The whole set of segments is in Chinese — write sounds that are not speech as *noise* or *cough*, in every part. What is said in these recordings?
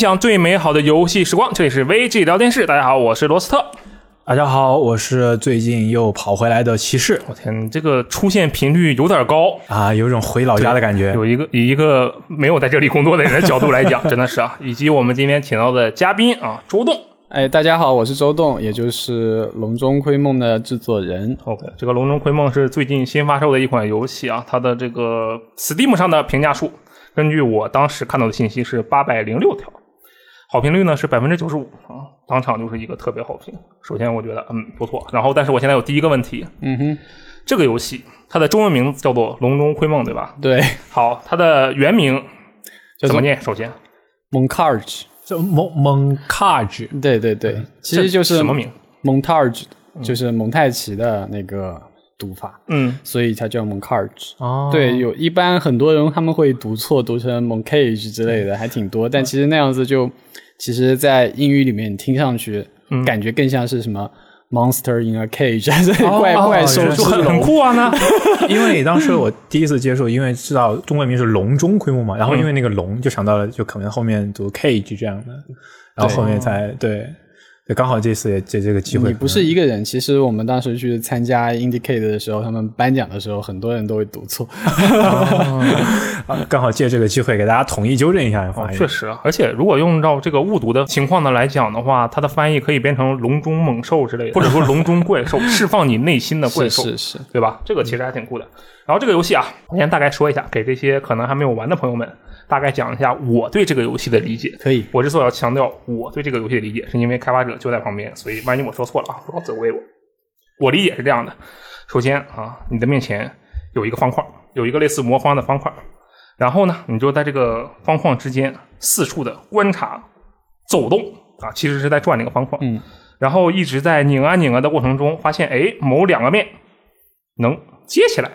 分享最美好的游戏时光。这里是 VG 聊天室，大家好，我是罗斯特。大家好，我是最近又跑回来的骑士。我天，这个出现频率有点高啊，有种回老家的感觉。有一个以一个没有在这里工作的人的角度来讲，*laughs* 真的是啊。以及我们今天请到的嘉宾啊，周栋。哎，大家好，我是周栋，也就是《龙中窥梦》的制作人。OK，这个《龙中窥梦》是最近新发售的一款游戏啊，它的这个 Steam 上的评价数，根据我当时看到的信息是八百零六条，好评率呢是百分之九十五啊，当场就是一个特别好评。首先我觉得嗯不错，然后但是我现在有第一个问题，嗯哼，这个游戏它的中文名字叫做《笼中窥梦》，对吧？对。好，它的原名怎么念？首先，Montage。蒙蒙卡 e 对对对，其实就是什么名？Montage 就是蒙太奇的那个读法，嗯，所以它叫 Moncage。哦，对，有一般很多人他们会读错，读成 Moncage 之类的，还挺多。但其实那样子就，其实，在英语里面听上去感觉更像是什么？Monster in a cage，还 *laughs* 是怪怪兽就很酷啊！呢，*laughs* 因为当时我第一次接触，因为知道中文名是龙中窥梦嘛，然后因为那个龙就想到了，就可能后面读 cage 这样的，然后后面才对。刚好这次也借这个机会，你不是一个人。其实我们当时去参加 Indicate 的时候，他们颁奖的时候，很多人都会读错。*laughs* 刚好借这个机会给大家统一纠正一下发音。确实，而且如果用到这个误读的情况呢来讲的话，它的翻译可以变成“笼中猛兽”之类的，或者说“笼中怪兽”，释放你内心的怪兽，*laughs* 是是，对吧？这个其实还挺酷的。然后这个游戏啊，我先大概说一下，给这些可能还没有玩的朋友们。大概讲一下我对这个游戏的理解。可以，我之所以要强调我对这个游戏的理解，是因为开发者就在旁边，所以万一我说错了啊，不要责怪我。我理解是这样的：首先啊，你的面前有一个方块，有一个类似魔方的方块，然后呢，你就在这个方框之间四处的观察、走动啊，其实是在转那个方框。嗯。然后一直在拧啊拧啊的过程中，发现哎，某两个面能接起来，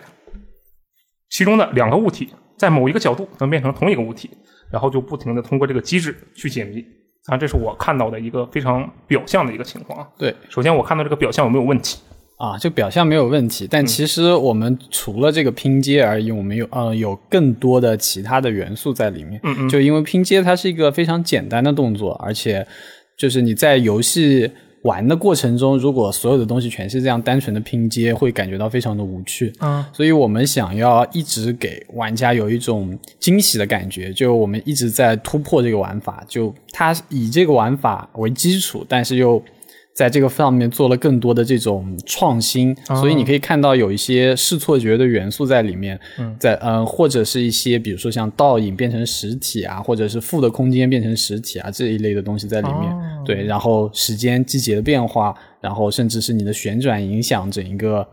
其中的两个物体。在某一个角度能变成同一个物体，然后就不停的通过这个机制去解谜啊，这是我看到的一个非常表象的一个情况。对，首先我看到这个表象有没有问题啊？就表象没有问题，但其实我们除了这个拼接而已，我们有呃有更多的其他的元素在里面。嗯嗯。就因为拼接它是一个非常简单的动作，而且就是你在游戏。玩的过程中，如果所有的东西全是这样单纯的拼接，会感觉到非常的无趣。嗯，所以我们想要一直给玩家有一种惊喜的感觉，就我们一直在突破这个玩法，就它以这个玩法为基础，但是又。在这个上面做了更多的这种创新，所以你可以看到有一些视错觉的元素在里面，在嗯，或者是一些比如说像倒影变成实体啊，或者是负的空间变成实体啊这一类的东西在里面。对，然后时间季节的变化，然后甚至是你的旋转影响整一个。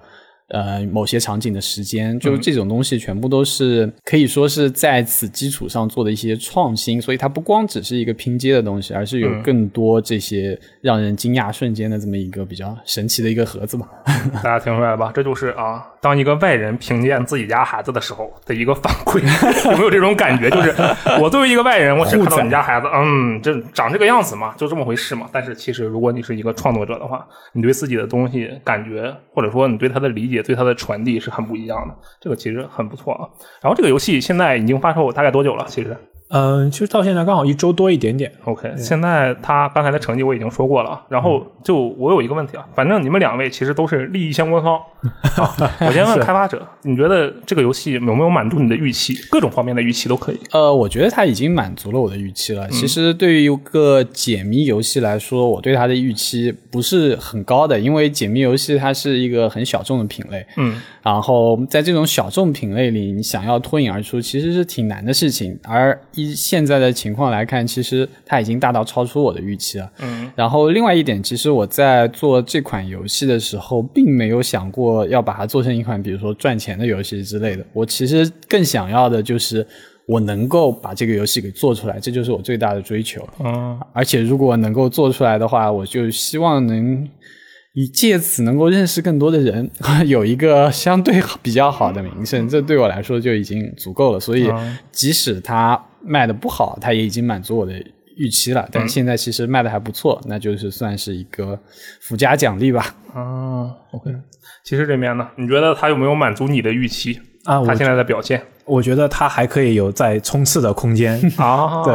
呃，某些场景的时间，就这种东西全部都是可以说是在此基础上做的一些创新，所以它不光只是一个拼接的东西，而是有更多这些让人惊讶瞬间的这么一个比较神奇的一个盒子吧。*laughs* 大家听出来了吧？这就是啊，当一个外人评价自己家孩子的时候的一个反馈，*laughs* 有没有这种感觉？就是我作为一个外人，我只看到你家孩子，嗯，这长这个样子嘛，就这么回事嘛。但是其实，如果你是一个创作者的话，你对自己的东西感觉，或者说你对他的理解。对它的传递是很不一样的，这个其实很不错啊。然后这个游戏现在已经发售大概多久了？其实。嗯，其实到现在刚好一周多一点点。OK，现在他刚才的成绩我已经说过了。然后就我有一个问题啊，反正你们两位其实都是利益相关方。*laughs* 我先问开发者，你觉得这个游戏有没有满足你的预期？各种方面的预期都可以。呃，我觉得它已经满足了我的预期了。其实对于一个解谜游戏来说，我对它的预期不是很高的，因为解谜游戏它是一个很小众的品类。嗯。然后在这种小众品类里，你想要脱颖而出，其实是挺难的事情。而一现在的情况来看，其实它已经大到超出我的预期了。嗯。然后另外一点，其实我在做这款游戏的时候，并没有想过要把它做成一款比如说赚钱的游戏之类的。我其实更想要的就是我能够把这个游戏给做出来，这就是我最大的追求。嗯。而且如果能够做出来的话，我就希望能。以借此能够认识更多的人，*laughs* 有一个相对比较好的名声，这对我来说就已经足够了。所以，即使它卖的不好，它也已经满足我的预期了。但现在其实卖的还不错，那就是算是一个附加奖励吧。啊，OK。其实这边呢，你觉得它有没有满足你的预期？啊，我他现在的表现我觉得他还可以有再冲刺的空间。*laughs* 啊，对，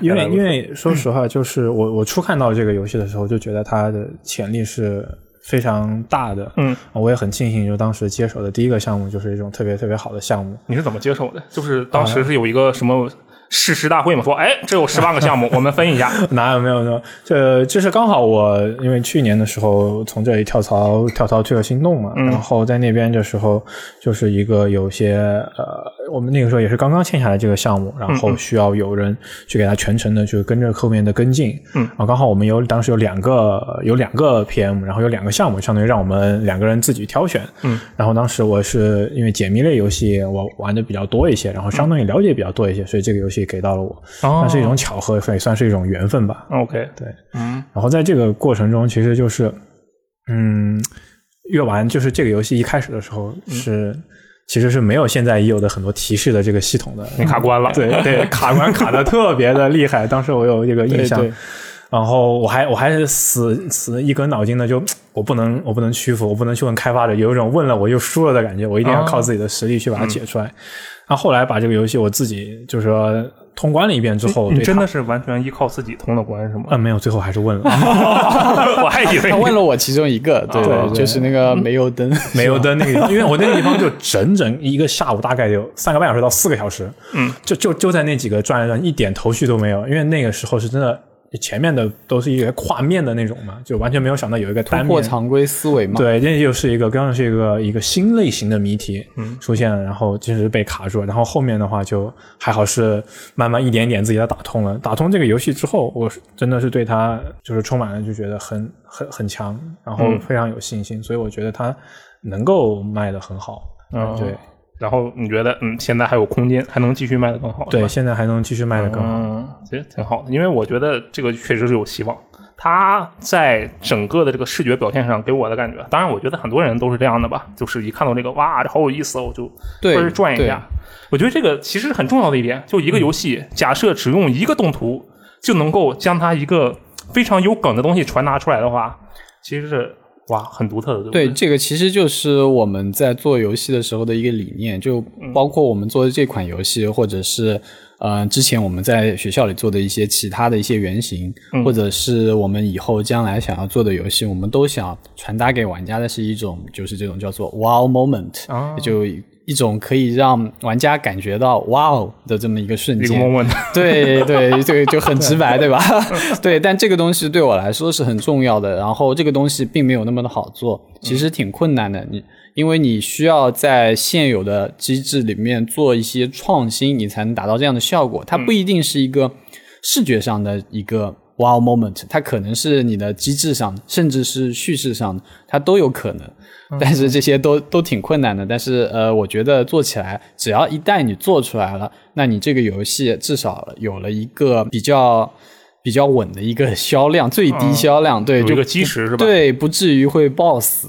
因为因为说实话，就是我我初看到这个游戏的时候，就觉得它的潜力是非常大的。嗯，我也很庆幸，就当时接手的第一个项目就是一种特别特别好的项目。你是怎么接手的？就是当时是有一个什么誓师大会嘛，说哎，这有十万个项目，*laughs* 我们分一下。*laughs* 哪有没有呢？这这是刚好我因为去年的时候从这里跳槽跳槽去了心动嘛，然后在那边的时候就是一个有些呃，我们那个时候也是刚刚签下来这个项目，然后需要有人去给他全程的去跟着后面的跟进，嗯，然后刚好我们有当时有两个有两个 PM，然后有两个项目，相当于让我们两个人自己挑选，嗯，然后当时我是因为解谜类游戏我玩的比较多一些，然后相当于了解比较多一些，所以这个游戏给到了我，哦。算是一种巧合，也算是一种缘分吧。OK，对，嗯。然后在这个过程中，其实就是，嗯，越玩就是这个游戏一开始的时候是、其实是没有现在已有的很多提示的这个系统的，你卡关了。对对，卡关卡的特别的厉害，当时我有这个印象。对对然后我还我还是死死一根脑筋的，就 *tsk* 我不能我不能屈服，我不能去问开发者，有一种问了我又输了的感觉，我一定要靠自己的实力去把它解出来。然后后来把这个游戏我自己就是说通关了一遍之后，对真的是完全依靠自己通的关是吗？嗯没有，最后还是问了。*laughs* *laughs* 我还以为他问了我其中一个，对对对就是那个煤油灯，*laughs* 煤油灯那个地方，因为我那个地方就整整一个下午，大概有三个半小时到四个小时，嗯，就就就在那几个转来转，一点头绪都没有。因为那个时候是真的，前面的都是一个跨面的那种嘛，就完全没有想到有一个单突破面。常规思维嘛。对，这就是一个刚刚是一个一个新类型的谜题出现了，然后就是被卡住了，然后后面的话就还好是慢慢一点点自己的打通了。打通这个游戏之后，我是真的是对它就是充满了就觉得很很很强，然后非常有信心，所以我觉得它能够卖的很好。嗯对然后你觉得嗯，现在还有空间，还能继续卖得更好？对，现在还能继续卖的更好。嗯，其实挺好的，因为我觉得这个确实是有希望。它在整个的这个视觉表现上给我的感觉，当然我觉得很多人都是这样的吧，就是一看到这个哇，这好有意思哦，我就对或者转一下。我觉得这个其实很重要的一点，就一个游戏，假设只用一个动图就能够将它一个非常有梗的东西传达出来的话，其实是哇很独特的，对不对，对？这个其实就是我们在做游戏的时候的一个理念，就包括我们做的这款游戏，或者是呃之前我们在学校里做的一些其他的一些原型，或者是我们以后将来想要做的游戏，我们都想传达给玩家的是一种就是这种叫做 wow moment，、啊。就一种可以让玩家感觉到哇哦的这么一个瞬一个间。moment，*laughs* 对对，这个就很直白，对吧？*laughs* 对，但这个东西对我来说是很重要的。然后这个东西并没有那么的好做，其实挺困难的。你因为你需要在现有的机制里面做一些创新，你才能达到这样的效果。它不一定是一个视觉上的一个 wow moment，它可能是你的机制上，甚至是叙事上，它都有可能。但是这些都都挺困难的，但是呃，我觉得做起来，只要一旦你做出来了，那你这个游戏至少有了一个比较比较稳的一个销量，最低销量，对，就有一个基石是吧？对，不至于会爆死。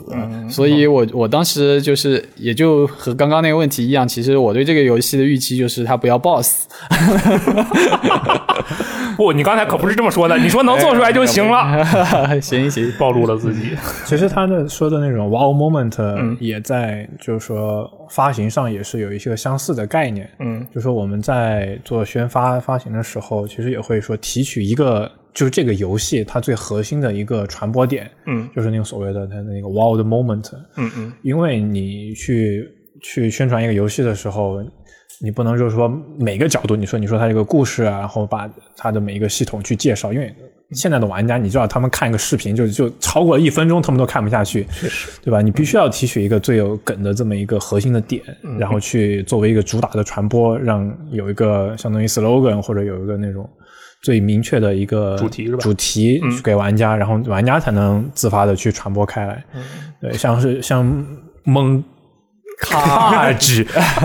所以我我当时就是也就和刚刚那个问题一样，其实我对这个游戏的预期就是它不要爆死。*laughs* 不，你刚才可不是这么说的，你说能做出来就行了，行行，*laughs* 暴露了自己。其实他的说的那种 wow moment 嗯也在，就是说发行上也是有一些相似的概念。嗯，就是说我们在做宣发发行的时候，其实也会说提取一个，就是这个游戏它最核心的一个传播点，嗯就是那个所谓的它的那个 wow 的 moment。嗯嗯因为你去去宣传一个游戏的时候，你不能就是说每个角度，你说你说它这个故事啊，然后把它的每一个系统去介绍，因为现在的玩家，你知道他们看一个视频就就超过一分钟，他们都看不下去，对吧？你必须要提取一个最有梗的这么一个核心的点，然后去作为一个主打的传播，让有一个相当于 slogan 或者有一个那种。最明确的一个主题是吧主题给玩家，然后玩家才能自发的去传播开来。对，像是像蒙卡纸，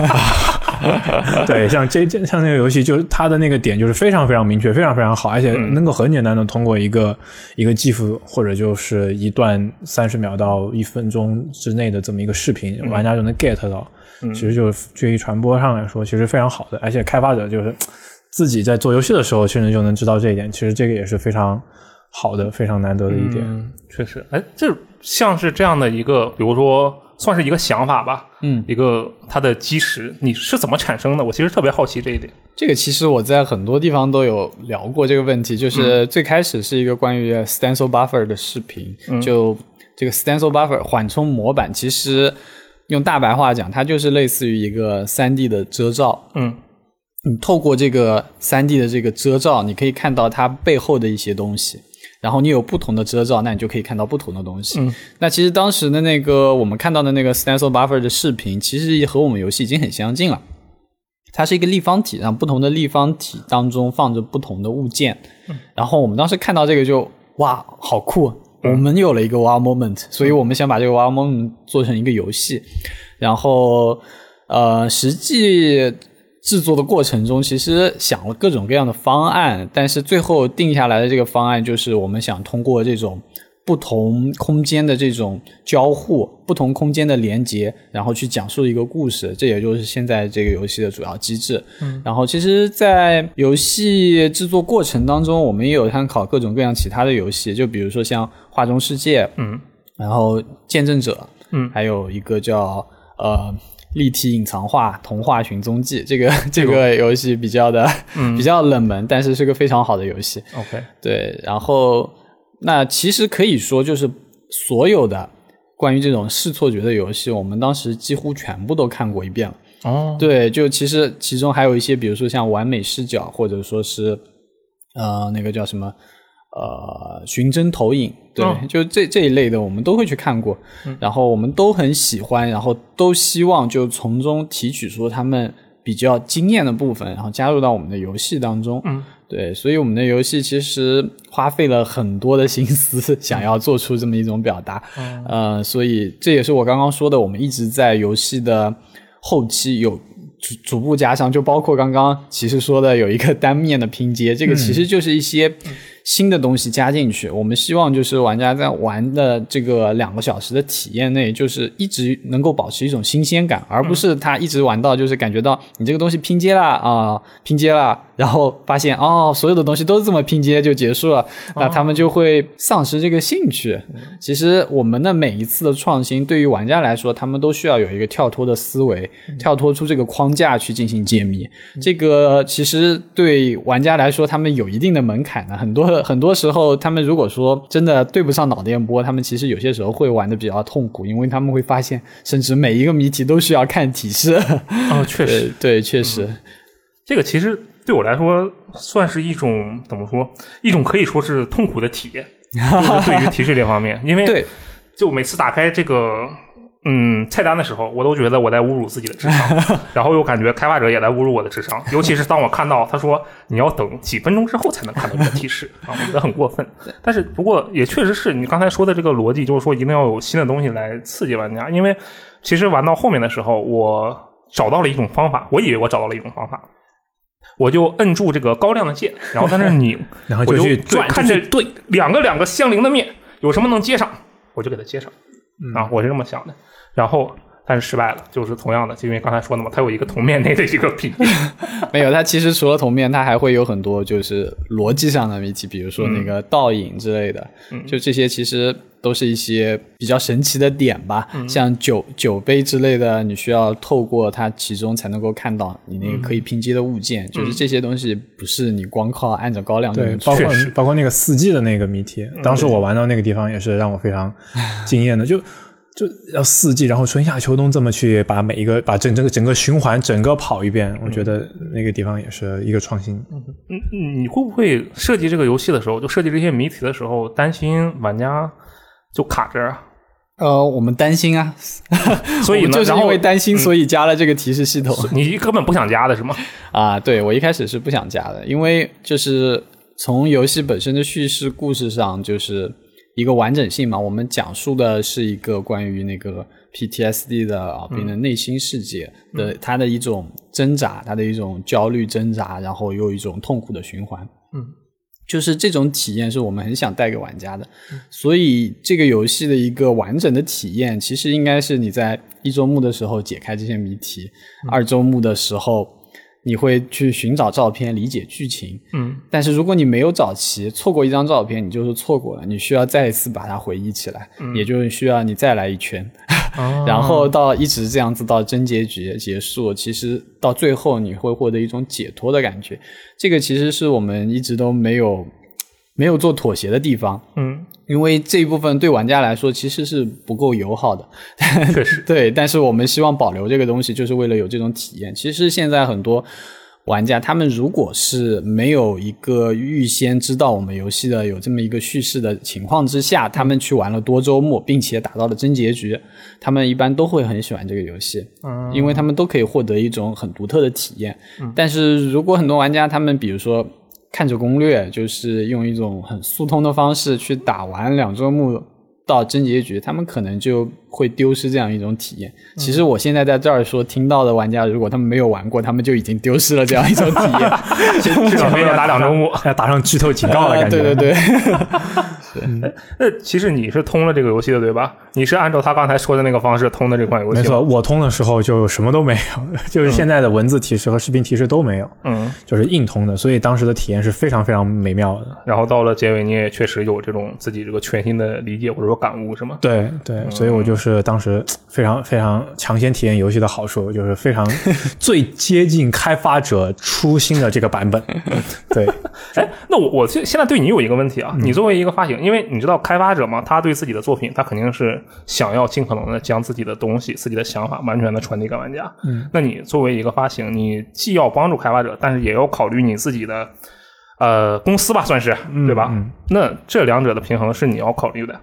*laughs* *laughs* 对，像这这像那个游戏，就是它的那个点就是非常非常明确，非常非常好，而且能够很简单的通过一个一个 GIF 或者就是一段三十秒到一分钟之内的这么一个视频，玩家就能 get 到。嗯其实就是对于传播上来说，其实非常好的，而且开发者就是自己在做游戏的时候，其实就能知道这一点。其实这个也是非常好的、非常难得的一点。嗯，确实，哎，这像是这样的一个，比如说算是一个想法吧，嗯，一个它的基石，你是怎么产生的？我其实特别好奇这一点。这个其实我在很多地方都有聊过这个问题，就是最开始是一个关于 stencil buffer 的视频，就这个 stencil buffer 缓冲模板，其实用大白话讲，它就是类似于一个三 D 的遮罩。嗯你透过这个三 D 的这个遮罩，你可以看到它背后的一些东西。然后你有不同的遮罩，那你就可以看到不同的东西。嗯那其实当时的那个我们看到的那个 stencil buffer 的视频，其实和我们游戏已经很相近了。它是一个立方体，然后不同的立方体当中放着不同的物件。然后我们当时看到这个就哇，好酷！我们有了一个 wow moment，所以我们想把这个 wow moment 做成一个游戏。然后呃，实际制作的过程中，其实想了各种各样的方案，但是最后定下来的这个方案就是我们想通过这种不同空间的这种交互、不同空间的连接，然后去讲述一个故事。这也就是现在这个游戏的主要机制。嗯，然后其实，在游戏制作过程当中，我们也有参考各种各样其他的游戏，就比如说像《画中世界》，嗯，然后《见证者》，嗯还有一个叫呃。立体隐藏画童话寻踪记，这个 *laughs* 这个游戏比较的、*laughs* 比较冷门，但是是个非常好的游戏。，OK，对，然后那其实可以说，就是所有的关于这种视错觉的游戏，我们当时几乎全部都看过一遍了。哦，对，就其实其中还有一些，比如说像完美视角，或者说是呃那个叫什么呃寻真投影，对，哦就这这一类的，我们都会去看过，然后我们都很喜欢，然后都希望就从中提取出他们比较惊艳的部分，然后加入到我们的游戏当中。嗯，对，所以我们的游戏其实花费了很多的心思，*laughs* 想要做出这么一种表达。嗯呃，所以这也是我刚刚说的，我们一直在游戏的后期有逐逐步加上，就包括刚刚其实说的有一个单面的拼接，这个其实就是一些新的东西加进去。我们希望就是玩家在玩的这个两个小时的体验内，就是一直能够保持一种新鲜感，而不是他一直玩到就是感觉到你这个东西拼接了啊、拼接了，然后发现哦，所有的东西都是这么拼接就结束了，那他们就会丧失这个兴趣。其实我们的每一次的创新，对于玩家来说，他们都需要有一个跳脱的思维，跳脱出这个框架去进行解谜。这个其实对玩家来说，他们有一定的门槛的。很多很多时候，他们如果说真的对不上脑电波，他们其实有些时候会玩的比较痛苦，因为他们会发现，甚至每一个谜题都需要看提示。哦，确实，*laughs* 对对，确实。这个其实对我来说算是一种怎么说？一种可以说是痛苦的体验，*laughs* 就是对于提示这方面，因为对，就每次打开这个嗯菜单的时候，我都觉得我在侮辱自己的智商，*laughs* 然后又感觉开发者也在侮辱我的智商，尤其是当我看到他说你要等几分钟之后才能看到这个提示啊，我觉得很过分。但是不过也确实是你刚才说的这个逻辑，就是说一定要有新的东西来刺激玩家，因为其实玩到后面的时候，我找到了一种方法，我以为我找到了一种方法。我就摁住这个高亮的键，*laughs* 然后在那儿拧，*laughs* 然后我就去转，看着对两个两个相邻的面有什么能接上，我就给它接上。嗯啊，我是这么想的。然后但是失败了，就是同样的，就因为刚才说的嘛，它有一个同面内的一个拼接。*laughs* 没有，它其实除了同面，它还会有很多就是逻辑上的谜题，比如说那个倒影之类的，就这些其实都是一些比较神奇的点吧。像酒酒杯之类的，你需要透过它其中才能够看到你那个可以拼接的物件，就是这些东西不是你光靠按着高亮对包括确实包括那个四季的那个谜题，当时我玩到那个地方也是让我非常惊艳的，就就要四季，然后春夏秋冬这么去把每一个把整整个整个循环整个跑一遍，我觉得那个地方也是一个创新。嗯，嗯你会不会设计这个游戏的时候，就设计这些谜题的时候，担心玩家就卡着啊？呃，我们担心啊，*laughs* 所以呢，就是因为担心，所以加了这个提示系统。你根本不想加的是吗？啊，对我一开始是不想加的，因为就是从游戏本身的叙事故事上，就是一个完整性嘛。我们讲述的是一个关于那个 PTSD 的啊病人内心世界的他的一种挣扎，他的一种焦虑挣扎，然后又一种痛苦的循环。嗯。就是这种体验是我们很想带给玩家的，所以这个游戏的一个完整的体验，其实应该是你在一周目的时候解开这些谜题，二周目的时候你会去寻找照片理解剧情。嗯，但是如果你没有找齐，错过一张照片，你就是错过了，你需要再一次把它回忆起来，也就是需要你再来一圈。*laughs* 然后到一直这样子到真结局结束，其实到最后你会获得一种解脱的感觉。这个其实是我们一直都没有没有做妥协的地方。嗯，因为这一部分对玩家来说其实是不够友好的。确实，*laughs* 对，但是我们希望保留这个东西，就是为了有这种体验。其实现在很多。玩家他们如果是没有一个预先知道我们游戏的有这么一个叙事的情况之下，他们去玩了多周末，并且打到了真结局，他们一般都会很喜欢这个游戏，嗯，因为他们都可以获得一种很独特的体验。但是如果很多玩家他们比如说看着攻略，就是用一种很速通的方式去打完两周目到真结局，他们可能就。会丢失这样一种体验。其实我现在在这儿说，听到的玩家如果他们没有玩过，他们就已经丢失了这样一种体验。*laughs* 至少没有打两周目，要打上剧透警告的感觉。*laughs* 对对对。那其实你是通了这个游戏的对吧？你是按照他刚才说的那个方式通的这款游戏。没错，我通的时候就什么都没有，*laughs* 就是现在的文字提示和视频提示都没有。嗯，就是硬通的，所以当时的体验是非常非常美妙的。然后到了结尾，你也确实有这种自己这个全新的理解或者说感悟，是吗？对对，所以我就是。是当时非常非常抢先体验游戏的好处，就是非常 *laughs* 最接近开发者初心的这个版本。*laughs* 对，哎，那我我现现在对你有一个问题啊，你作为一个发行，因为你知道开发者嘛，他对自己的作品，他肯定是想要尽可能的将自己的东西、自己的想法完全的传递给玩家。嗯，那你作为一个发行，你既要帮助开发者，但是也要考虑你自己的呃公司吧，算是对吧？那这两者的平衡是你要考虑的。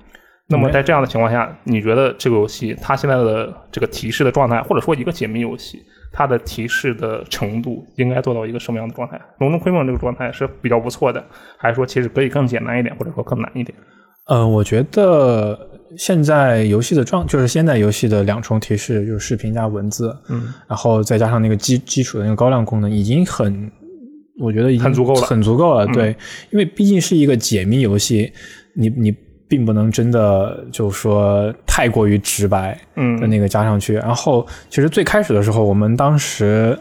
那么在这样的情况下，你觉得这个游戏它现在的这个提示的状态，或者说一个解谜游戏，它的提示的程度应该做到一个什么样的状态？龙中窥梦这个状态是比较不错的，还是说其实可以更简单一点，或者说更难一点？嗯，我觉得现在游戏的状就是现在游戏的两重提示，就是视频加文字，嗯，然后再加上那个基基础的那个高亮功能，已经很，我觉得已经很足够了，很足够了。对，因为毕竟是一个解谜游戏，你你。并不能真的就说太过于直白的那个加上去。然后，其实最开始的时候，我们当时，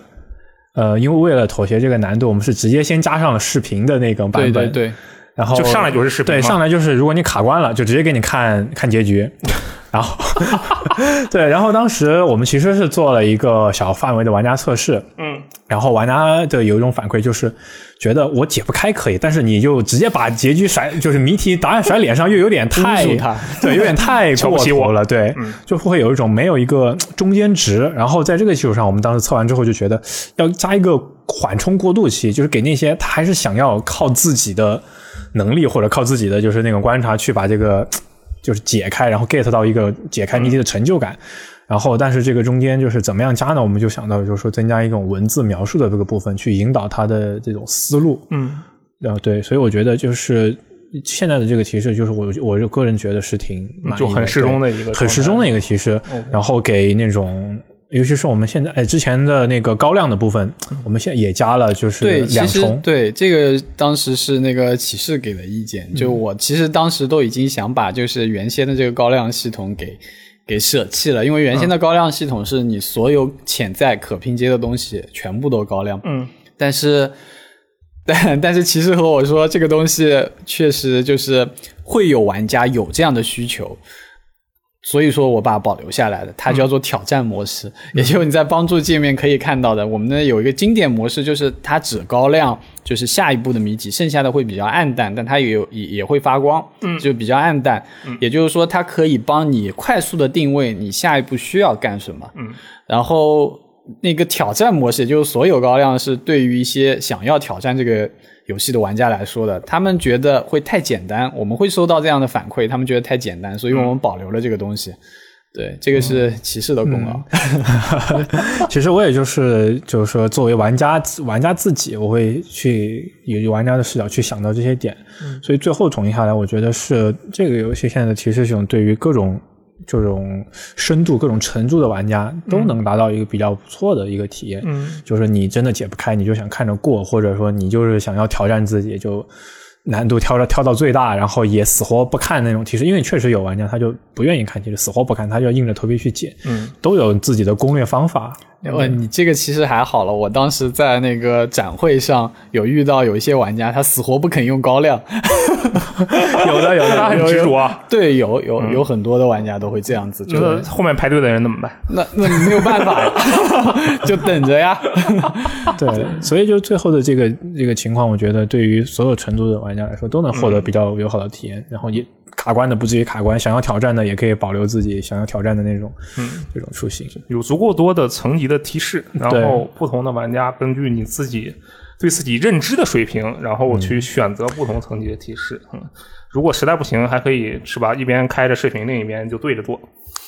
呃，因为为了妥协这个难度，我们是直接先加上了视频的那个版本。对对对。然后就上来就是视频。对，上来就是如果你卡关了，就直接给你看看结局。然后，*laughs* 对，然后当时我们其实是做了一个小范围的玩家测试，嗯，然后玩家的有一种反馈就是觉得我解不开可以，但是你就直接把结局甩，就是谜题答案甩脸上，又有点太 *laughs* 对，有点太过头了，对，就会有一种没有一个中间值。然后在这个基础上，我们当时测完之后就觉得要加一个缓冲过渡期，就是给那些他还是想要靠自己的能力或者靠自己的就是那种观察去把这个。就是解开，然后 get 到一个解开谜题的成就感，然后但是这个中间就是怎么样加呢？我们就想到就是说增加一种文字描述的这个部分，去引导他的这种思路。嗯，然后对，所以我觉得就是现在的这个提示，就是我我就个人觉得是挺就很适中的一个很适中的一个提示，然后给那种。尤其是我们现在，哎，之前的那个高亮的部分，*tsk* 我们现在也加了，就是两重。对，这个当时是那个启示给的意见，就我其实当时都已经想把就是原先的这个高亮系统给给舍弃了，因为原先的高亮系统是你所有潜在可拼接的东西全部都高亮。嗯。但是，*laughs* 但但是骑士和我说，这个东西确实就是会有玩家有这样的需求。所以说我把它保留下来了，它叫做挑战模式，也就是你在帮助界面可以看到的，我们呢有一个经典模式，就是它只高亮，就是下一步的谜题，剩下的会比较暗淡，但它也有也也会发光，嗯，就比较暗淡，嗯，也就是说它可以帮你快速的定位你下一步需要干什么，嗯，然后那个挑战模式，就是所有高亮是对于一些想要挑战这个。游戏的玩家来说的，他们觉得会太简单，我们会收到这样的反馈，他们觉得太简单，所以我们保留了这个东西。对，这个是骑士的功劳。*laughs* *laughs* 其实我也就是，就是说，作为玩家，玩家自己，我会去以玩家的视角去想到这些点。所以最后统计下来，我觉得是这个游戏现在的提示系统对于各种。这种深度、各种程度的玩家都能达到一个比较不错的一个体验。嗯，就是你真的解不开，你就想看着过，或者说你就是想要挑战自己，就难度挑到挑到最大，然后也死活不看那种提示，因为确实有玩家他就不愿意看提示，死活不看，他就硬着头皮去解。嗯，都有自己的攻略方法。呃，你这个其实还好了，我当时在那个展会上有遇到有一些玩家，他死活不肯用高亮。*laughs* 有的有他的，很执着啊。对，有有有很多的玩家都会这样子，就是后面排队的人怎么办？那那你没有办法呀，*laughs* 就等着呀。对，所以就最后的这个这个情况，我觉得对于所有成都的玩家来说，都能获得比较友好的体验，然后也卡关的不至于卡关，想要挑战的也可以保留自己想要挑战的那种嗯这种属性。有足够多的层级的提示，然后不同的玩家根据你自己对自己认知的水平，然后去选择不同层级的提示。嗯，如果实在不行，还可以是吧？一边开着视频，另一边就对着做。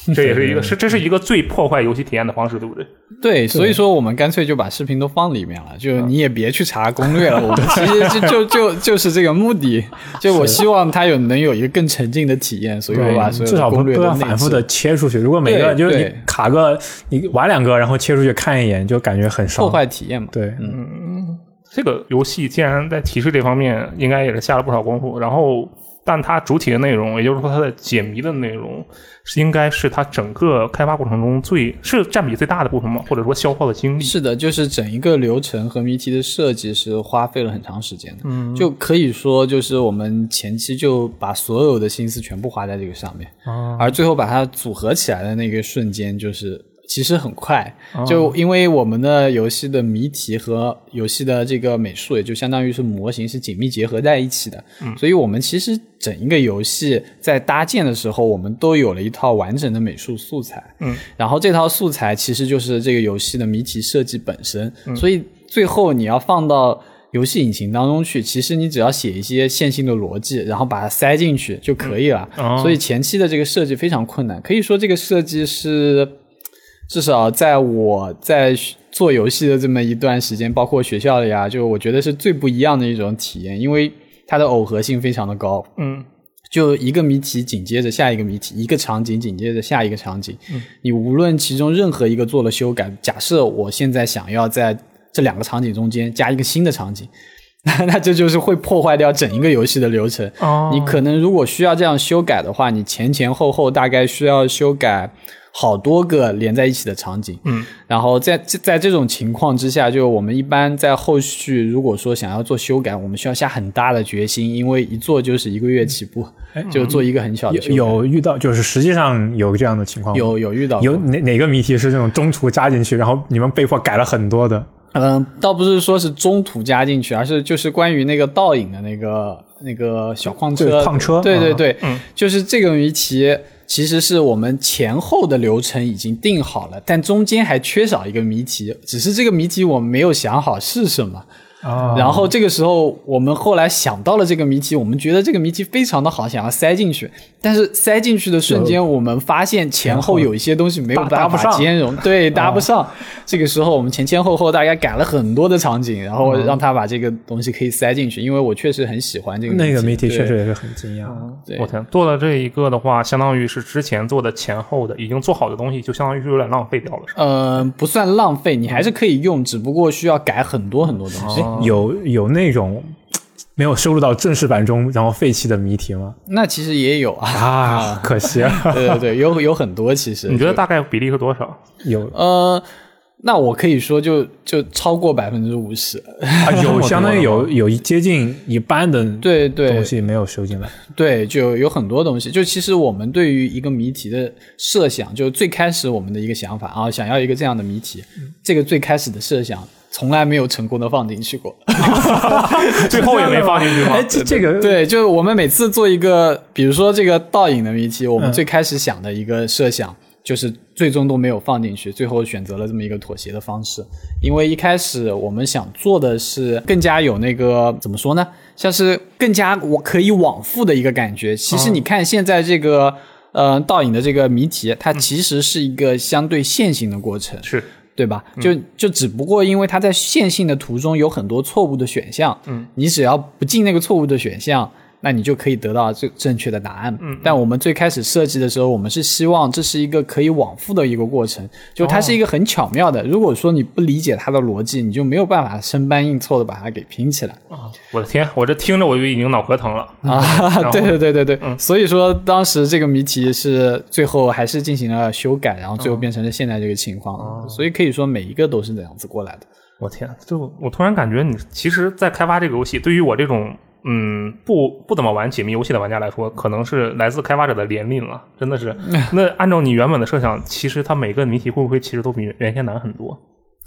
*laughs* 这也是一个是这是一个最破坏游戏体验的方式，对不对？对，所以说我们干脆就把视频都放里面了，就你也别去查攻略了。*laughs* 我们其实就就就就是这个目的，就我希望他有能有一个更沉浸的体验，所以我把所有至少不攻略都要反复的切出去。如果每个对就是你卡个你玩两个，然后切出去看一眼，就感觉很伤破。坏体验嘛。对，嗯这个游戏既然在提示这方面应该也是下了不少功夫，然后但它主体的内容，也就是说它的解谜的内容，是应该是它整个开发过程中最是占比最大的部分吗？或者说消耗的精力？是的，就是整一个流程和谜题的设计是花费了很长时间的，嗯，就可以说就是我们前期就把所有的心思全部花在这个上面，啊而最后把它组合起来的那个瞬间，就是其实很快，就因为我们的游戏的谜题和游戏的这个美术，也就相当于是模型是紧密结合在一起的，所以我们其实整一个游戏在搭建的时候，我们都有了一套完整的美术素材，嗯，然后这套素材其实就是这个游戏的谜题设计本身，所以最后你要放到。游戏引擎当中去，其实你只要写一些线性的逻辑，然后把它塞进去就可以了。哦。所以前期的这个设计非常困难，可以说这个设计是至少在我在做游戏的这么一段时间，包括学校里啊，就我觉得是最不一样的一种体验，因为它的耦合性非常的高。嗯就一个谜题紧接着下一个谜题，一个场景紧接着下一个场景。你无论其中任何一个做了修改，假设我现在想要在这两个场景中间加一个新的场景，*laughs* 那这就是会破坏掉整一个游戏的流程。哦你可能如果需要这样修改的话，你前前后后大概需要修改好多个连在一起的场景。嗯，然后在在这种情况之下，就我们一般在后续如果说想要做修改，我们需要下很大的决心，因为一做就是一个月起步，就做一个很小的修改。有有遇到，就是实际上有这样的情况，有有遇到有哪哪个谜题是这种中途加进去，然后你们被迫改了很多的？嗯，倒不是说是中途加进去，而是就是关于那个倒影的那个那个小矿车，矿车啊对对对，嗯。就是这个谜题，其实是我们前后的流程已经定好了，但中间还缺少一个谜题，只是这个谜题我们没有想好是什么。啊然后这个时候，我们后来想到了这个谜题，我们觉得这个谜题非常的好，想要塞进去。但是塞进去的瞬间，我们发现前后有一些东西没有办搭不上法兼容，对，搭不上。这个时候，我们前前后后大概改了很多的场景，然后让他把这个东西可以塞进去。因为我确实很喜欢这个那个谜题确实也是很惊讶。对我天，做了这一个的话，相当于是之前做的前后的已经做好的东西，就相当于是有点浪费掉了，是吧？呃，不算浪费，你还是可以用，只不过需要改很多很多东西。有有那种没有收录到正式版中，然后废弃的谜题吗？那其实也有啊，啊，*laughs* 可惜啊，对对对，有有很多其实。你觉得大概比例是多少？有呃，那我可以说就就超过百分之五十。啊有 *laughs* 相当于有有一接近一半的对对东西没有收进来。对，就有很多东西。就其实我们对于一个谜题的设想，就最开始我们的一个想法啊，想要一个这样的谜题，这个最开始的设想从来没有成功的放进去过。*laughs* 最后也没放进去吗哎，？这这个对，就是我们每次做一个，比如说这个倒影的谜题，我们最开始想的一个设想。就是最终都没有放进去，最后选择了这么一个妥协的方式。因为一开始我们想做的是更加有那个怎么说呢，像是更加我可以往复的一个感觉。其实你看现在这个呃倒影的这个谜题，它其实是一个相对线性的过程。是对吧？就就只不过因为它在线性的图中有很多错误的选项，嗯，你只要不进那个错误的选项，那你就可以得到最正确的答案。嗯，但我们最开始设计的时候，我们是希望这是一个可以往复的一个过程，就它是一个很巧妙的。如果说你不理解它的逻辑，你就没有办法生搬硬凑的把它给拼起来。啊！我的天，我这听着我就已经脑壳疼了啊！对对对对对，所以说当时这个谜题是最后还是进行了修改，然后最后变成了现在这个情况。所以可以说每一个都是这样子过来的。我天，就我突然感觉你其实，在开发这个游戏，对于我这种嗯不不怎么玩解谜游戏的玩家来说，可能是来自开发者的怜悯了。真的是，那按照你原本的设想，其实它每个谜题会不会其实都比原先难很多？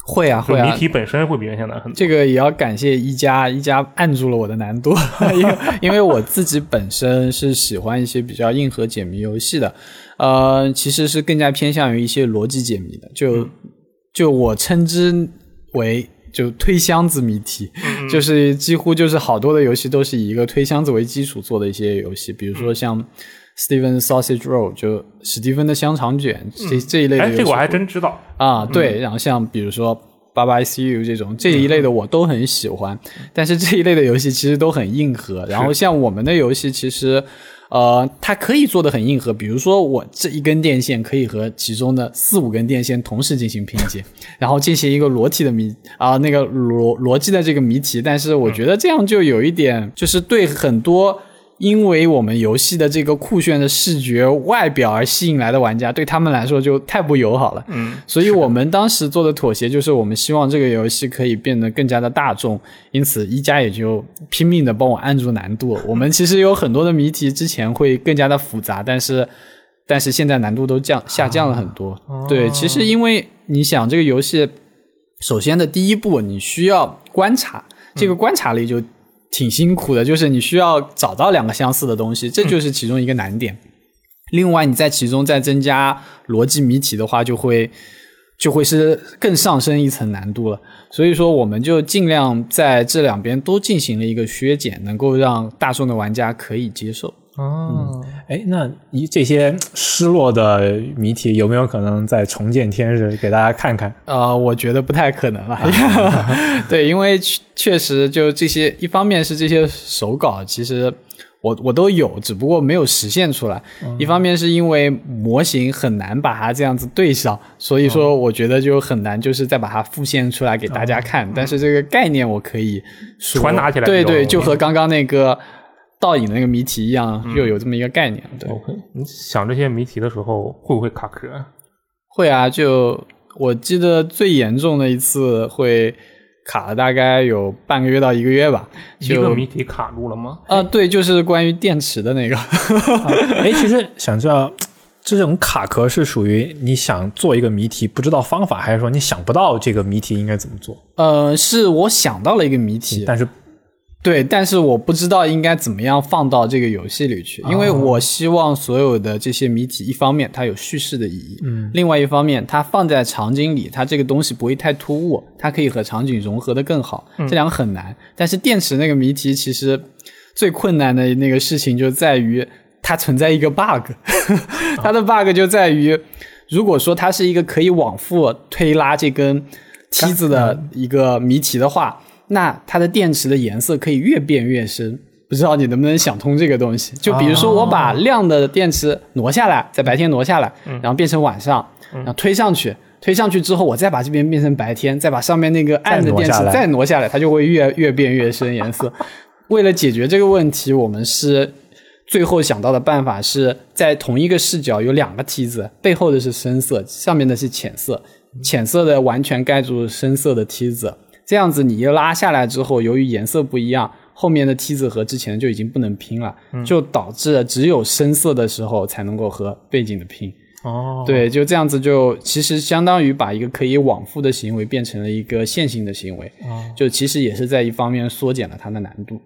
会啊，会啊，谜题本身会比原先难很多。这个也要感谢一加，一加按住了我的难度，*laughs* 因为因为我自己本身是喜欢一些比较硬核解谜游戏的，呃，其实是更加偏向于一些逻辑解谜的，就就我称之。为就推箱子谜题，就是几乎就是好多的游戏都是以一个推箱子为基础做的一些游戏，比如说像 Steven Sausage Roll，就史蒂芬的香肠卷这这一类的。哎，这个我还真知道啊。对，然后像比如说 Bye Bye See You 这种这一类的我都很喜欢，但是这一类的游戏其实都很硬核。然后像我们的游戏其实。呃，它可以做的很硬核，比如说我这一根电线可以和其中的四五根电线同时进行拼接，*laughs* 然后进行一个裸体的谜啊，那个逻逻辑的这个谜题。但是我觉得这样就有一点，就是对很多。因为我们游戏的这个酷炫的视觉外表而吸引来的玩家，对他们来说就太不友好了。嗯，所以我们当时做的妥协就是，我们希望这个游戏可以变得更加的大众，因此一加也就拼命的帮我按住难度。我们其实有很多的谜题之前会更加的复杂，但是但是现在难度都降下降了很多。对，其实因为你想这个游戏，首先的第一步你需要观察，这个观察力就。挺辛苦的，就是你需要找到两个相似的东西，这就是其中一个难点。另外，你在其中再增加逻辑谜题的话，就会就会是更上升一层难度了。所以说，我们就尽量在这两边都进行了一个削减，能够让大众的玩家可以接受。哦，哎，那一这些失落的谜题有没有可能再重见天日给大家看看？呃，我觉得不太可能了。*laughs* 对，因为确实就这些，一方面是这些手稿，其实我我都有，只不过没有实现出来。一方面是因为模型很难把它这样子对上，所以说我觉得就很难，就是再把它复现出来给大家看。但是这个概念我可以传达起来。对对，就和刚刚那个。倒影的那个谜题一样，又有这么一个概念。对，OK，，你想这些谜题的时候会不会卡壳？会啊，就我记得最严重的一次会卡了大概有半个月到一个月吧。一个谜题卡住了吗？啊，对，就是关于电池的那个。*laughs* 哎，其实想知道这种卡壳是属于你想做一个谜题不知道方法，还是说你想不到这个谜题应该怎么做？呃，是我想到了一个谜题，但是。对，但是我不知道应该怎么样放到这个游戏里去，因为我希望所有的这些谜题，一方面它有叙事的意义，嗯，另外一方面它放在场景里，它这个东西不会太突兀，它可以和场景融合的更好。这两个很难，但是电池那个谜题其实最困难的那个事情就在于它存在一个 bug，*laughs* 它的 bug 就在于，如果说它是一个可以往复推拉这根梯子的一个谜题的话。那它的电池的颜色可以越变越深，不知道你能不能想通这个东西？就比如说，我把亮的电池挪下来，在白天挪下来，然后变成晚上，然后推上去，推上去之后，我再把这边变成白天，再把上面那个暗的电池再挪下来，它就会越越变越深颜色。为了解决这个问题，我们是最后想到的办法是在同一个视角有两个梯子，背后的是深色，上面的是浅色，浅色的完全盖住深色的梯子。这样子，你一拉下来之后，由于颜色不一样，后面的梯子和之前就已经不能拼了，就导致只有深色的时候才能够和背景的拼。哦，对，就这样子，就其实相当于把一个可以往复的行为变成了一个线性的行为。哦，就其实也是在一方面缩减了它的难度。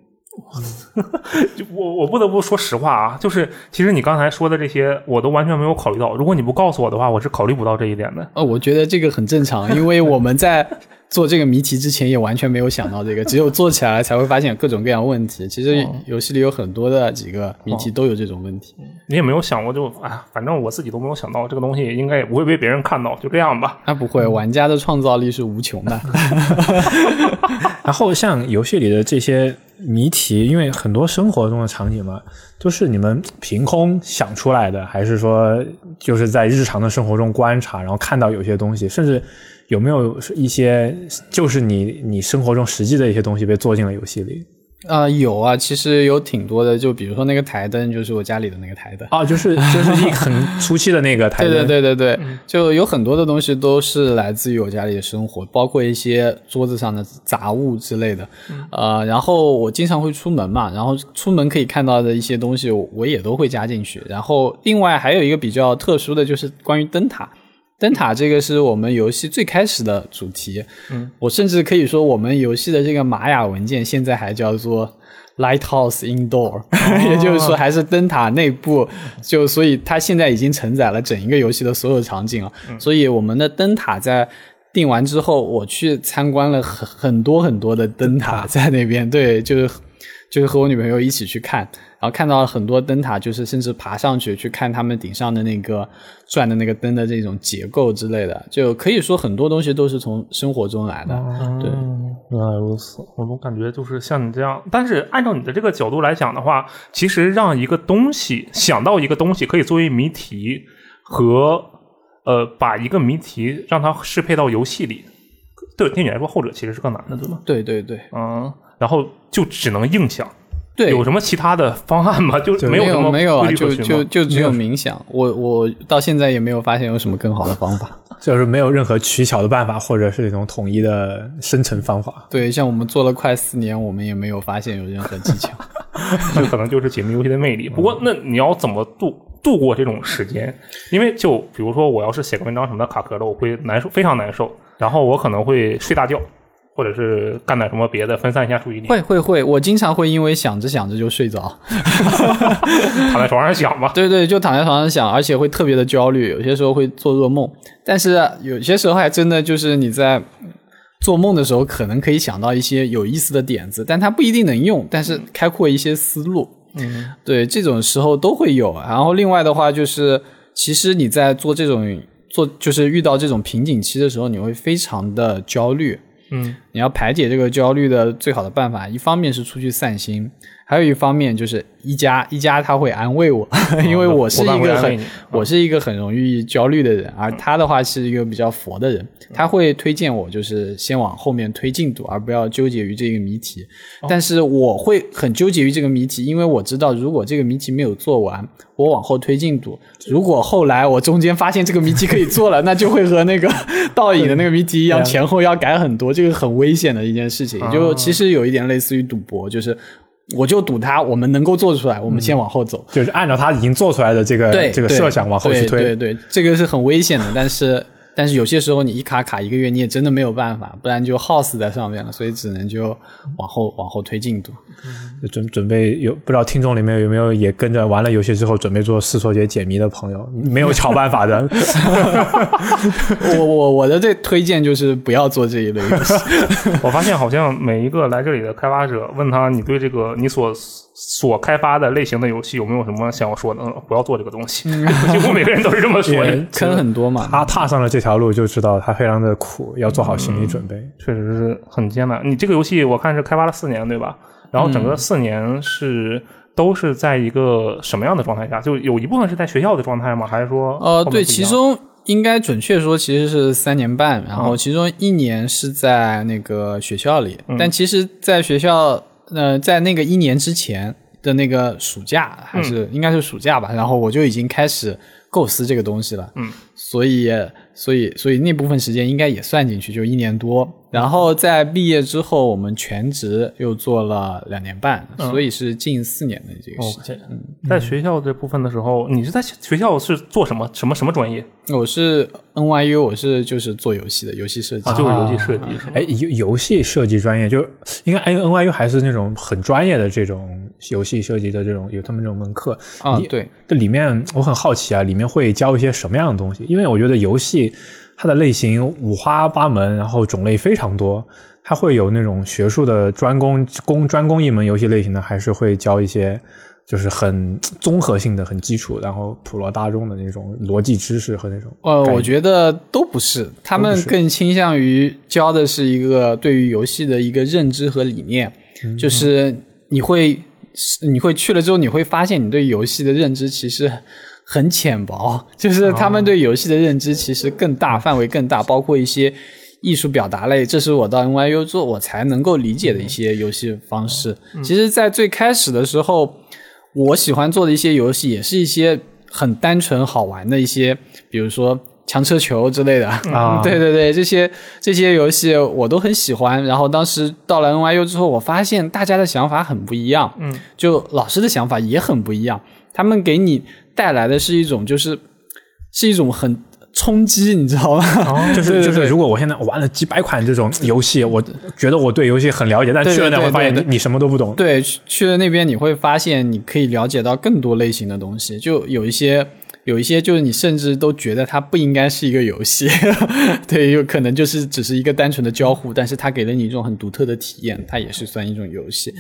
就 *laughs* 我我不得不说实话啊，就是其实你刚才说的这些，我都完全没有考虑到。如果你不告诉我的话，我是考虑不到这一点的。呃，我觉得这个很正常，因为我们在。做这个谜题之前也完全没有想到这个，只有做起来才会发现各种各样问题。其实游戏里有很多的几个谜题都有这种问题。你也没有想过，就哎，反正我自己都没有想到这个东西应该也不会被别人看到，就这样吧。那不会，玩家的创造力是无穷的。*laughs* 然后像游戏里的这些谜题，因为很多生活中的场景嘛，都是你们凭空想出来的，还是说就是在日常的生活中观察，然后看到有些东西，甚至有没有一些就是你你生活中实际的一些东西被做进了游戏里？啊、有啊，其实有挺多的，就比如说那个台灯，就是我家里的那个台灯。啊，就是就是一很初期的那个台灯，*laughs* 对对对对对，就有很多的东西都是来自于我家里的生活，包括一些桌子上的杂物之类的。呃，然后我经常会出门嘛，然后出门可以看到的一些东西，我我也都会加进去。然后另外还有一个比较特殊的就是关于灯塔。灯塔这个是我们游戏最开始的主题，嗯，我甚至可以说我们游戏的这个玛雅文件现在还叫做 Lighthouse Indoor，、*laughs* 也就是说还是灯塔内部，就所以它现在已经承载了整一个游戏的所有场景了。所以我们的灯塔在定完之后，我去参观了很很多很多的灯塔在那边，对，就是就是和我女朋友一起去看，然后看到了很多灯塔，就是甚至爬上去去看他们顶上的那个转的那个灯的这种结构之类的，就可以说很多东西都是从生活中来的。对，嗯，原来如此。我总感觉就是像你这样，但是按照你的这个角度来讲的话，其实让一个东西想到一个东西可以作为谜题，和呃把一个谜题让它适配到游戏里，对对你来说后者其实是更难的，对吗？对对对嗯，然后就只能硬想。对，有什么其他的方案吗？就没有什么没有啊，就就就只有冥想。我我到现在也没有发现有什么更好的方法。*laughs* 就是没有任何取巧的办法，或者是那种统一的生存方法。对，像我们做了快四年，我们也没有发现有任何技巧。*laughs* 这可能就是解密游戏的魅力。不过，那你要怎么度度过这种时间？因为就比如说，我要是写个文章什么的卡壳了，我会难受，非常难受。然后我可能会睡大觉，或者是干点什么别的，分散一下注意力。会会会，我经常会因为想着想着就睡着。*laughs* 躺在床上想吧。对对，就躺在床上想，而且会特别的焦虑，有些时候会做噩梦。但是有些时候还真的就是你在做梦的时候，可能可以想到一些有意思的点子，但它不一定能用，但是开阔一些思路。嗯，对，这种时候都会有。然后另外的话就是，其实你在做这种做就是遇到这种瓶颈期的时候，你会非常的焦虑。嗯，你要排解这个焦虑的最好的办法，一方面是出去散心，还有一方面就是一加一加他会安慰我，*laughs* 因为我是一个很我是一个很容易焦虑的人，而他的话是一个比较佛的人，他会推荐我就是先往后面推进度，而不要纠结于这个谜题。但是我会很纠结于这个谜题，因为我知道如果这个谜题没有做完，我往后推进度，如果后来我中间发现这个谜题可以做了，*laughs* 那就会和那个倒影的那个谜题一样，前后要改很多，这个很危险的一件事情。就其实有一点类似于赌博，就是我就赌他我们能够做出来，我们先往后走。就是按照他已经做出来的这个这个设想往后去推。对对对，这个是很危险的，但是但是有些时候你一卡卡一个月，你也真的没有办法，不然就耗死在上面了，所以只能就往后往后推进度。就准准备有不知道听众里面有没有也跟着玩了游戏之后准备做四错节解谜的朋友？没有巧办法的，*laughs* 我我我的这推荐就是不要做这一类游戏。*laughs* 我发现好像每一个来这里的开发者，问他你对这个你所所开发的类型的游戏有没有什么想要说的？嗯，不要做这个东西。*laughs* 几乎每个人都是这么说的。坑很多嘛，他踏上了这条路就知道他非常的苦，要做好心理准备。确实是很艰难。你这个游戏我看是开发了四年，对吧？然后整嗯个四年是、都是在一个什么样的状态下？就有一部分是在学校的状态吗？还是说呃，对，其中应该准确说其实是三年半，然后其中一年是在那个学校里，但其实在学校，呃，在那个一年之前的那个暑假，还是、应该是暑假吧，然后我就已经开始构思这个东西了，嗯，所以所以所以那部分时间应该也算进去，就一年多。然后在毕业之后，我们全职又做了两年半，所以是近四年的这个时间。嗯在学校这部分的时候，你是在学校是做什么什么什么专业？我是 NYU，我是就是做游戏的，游戏设计。啊，就是游戏设计？哎，游游戏设计专业就应该 N N Y U 还是那种很专业的这种游戏设计的这种有他们这种门课你，啊对，这里面我很好奇啊，里面会教一些什么样的东西？因为我觉得游戏它的类型五花八门，然后种类非常多。它会有那种学术的专攻攻专攻一门游戏类型的，还是会教一些就是很综合性的、很基础，然后普罗大众的那种逻辑知识和那种呃，我觉得都不是，他们更倾向于教的是一个对于游戏的一个认知和理念，就是你会你会去了之后，你会发现你对游戏的认知其实很浅薄，就是他们对游戏的认知其实更大，范围更大，包括一些艺术表达类，这是我到 NYU 做我才能够理解的一些游戏方式。其实，在最开始的时候，我喜欢做的一些游戏，也是一些很单纯好玩的一些，比如说。强车球之类的啊对对对，这些这些游戏我都很喜欢。然后当时到了 NYU 之后，我发现大家的想法很不一样，嗯，就老师的想法也很不一样。他们给你带来的是一种就是是一种很冲击，你知道吗？就是就是，如果我现在玩了几百款这种游戏，我觉得我对游戏很了解，但去了那会发现你什么都不懂。对，去了那边你会发现你可以了解到更多类型的东西，就有一些。有一些就是你甚至都觉得它不应该是一个游戏，*laughs* 对，有可能就是只是一个单纯的交互，但是它给了你一种很独特的体验，它也是算一种游戏。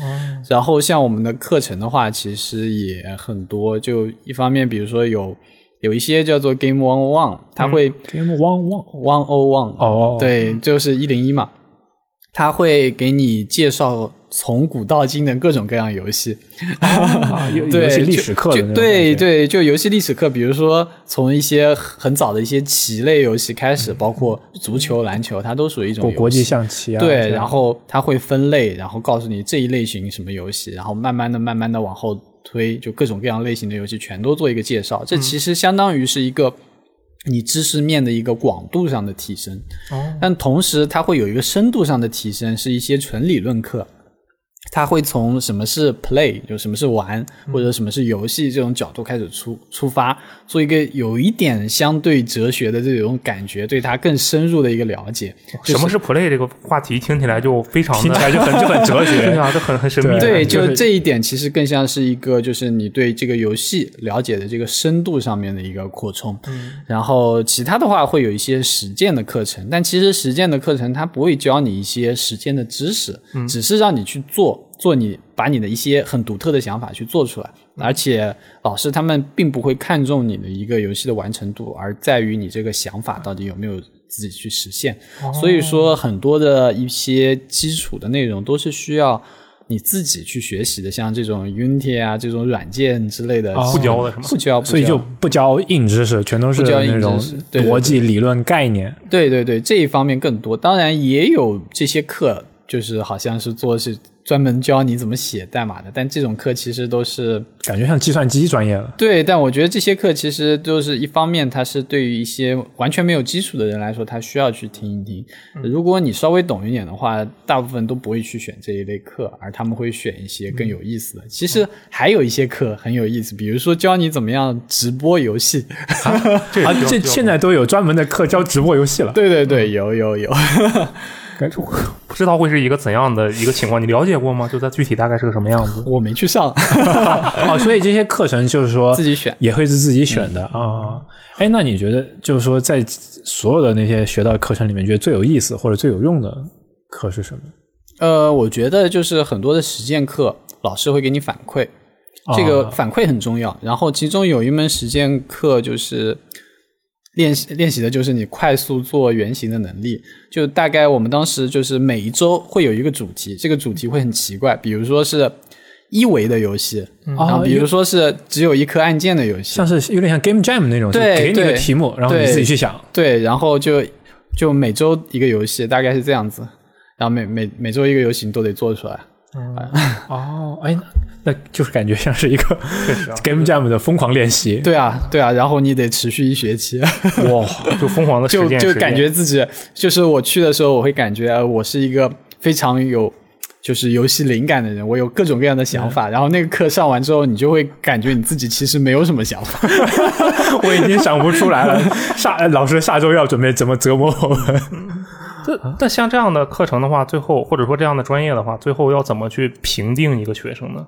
然后像我们的课程的话，其实也很多，就一方面比如说有有一些叫做 Game One One，它会 Game One One One O One，哦，对，就是一零一嘛，它会给你介绍从古到今的各种各样游戏。啊 *laughs* 有对，游戏历史课对对，就游戏历史课，比如说从一些很早的一些棋类游戏开始，包括足球、篮球，它都属于一种国国际象棋啊，对，然后它会分类，然后告诉你这一类型什么游戏，然后慢慢的、慢慢的往后推，就各种各样类型的游戏全都做一个介绍。这其实相当于是一个你知识面的一个广度上的提升，哦但同时它会有一个深度上的提升，是一些纯理论课。它会从什么是 play，就什么是玩，或者什么是游戏这种角度开始出出发，做一个有一点相对哲学的这种感觉，对他更深入的一个了解。就是什么是 play 这个话题听起来就非常的听起来就很就很哲学对啊，就很很神秘。对，就就是这一点其实更像是一个，就是你对这个游戏了解的这个深度上面的一个扩充。嗯，然后其他的话会有一些实践的课程，但其实实践的课程它不会教你一些实践的知识，只是让你去做，做你把你的一些很独特的想法去做出来。而且老师他们并不会看重你的一个游戏的完成度，而在于你这个想法到底有没有自己去实现。所以说，很多的一些基础的内容都是需要你自己去学习的，像这种 Unity 啊这种软件之类的，不教的是吗不教，所以就不教硬知识，全都是不教硬那种知识对对逻辑理论概念。对对对，这一方面更多。当然也有这些课，就是好像是做是专门教你怎么写代码的，但这种课其实都是感觉像计算机专业了。对。但我觉得这些课其实都是一方面，它是对于一些完全没有基础的人来说，他需要去听一听。如果你稍微懂一点的话，大部分都不会去选这一类课，而他们会选一些更有意思的。其实还有一些课很有意思，比如说教你怎么样直播游戏。啊这现在都有专门的课教直播游戏了。对对对，有有有。*laughs* 不知道会是一个怎样的一个情况，你了解过吗？就它具体大概是个什么样子？*laughs* 我没去上，*laughs* 哦，所以这些课程就是说自己选。也会是自己选的啊。哎，那你觉得就是说，在所有的那些学到课程里面，觉得最有意思或者最有用的课是什么？呃，我觉得就是很多的实践课，老师会给你反馈，这个反馈很重要。然后其中有一门实践课就是练习练习的就是你快速做原型的能力。就大概我们当时就是每一周会有一个主题，这个主题会很奇怪，比如说是一维的游戏，然后比如说是只有一颗按键的游戏，像是有点像 Game Jam 那种，对给你个题目，然后你自己去想。对，然后就就每周一个游戏，大概是这样子，然后每每每周一个游戏你都得做出来。哦，哎，那就是感觉像是一个 *laughs* Game Jam 的疯狂练习。对啊，对啊，然后你得持续一学期。*laughs* 哇，就疯狂的实就就感觉自己，就是我去的时候，我会感觉呃我是一个非常有就是游戏灵感的人，我有各种各样的想法。*laughs* 然后那个课上完之后，你就会感觉你自己其实没有什么想法。我已经想不出来了。下呃老师下周要准备怎么折磨我们？这那像这样的课程的话，最后或者说这样的专业的话，最后要怎么去评定一个学生呢？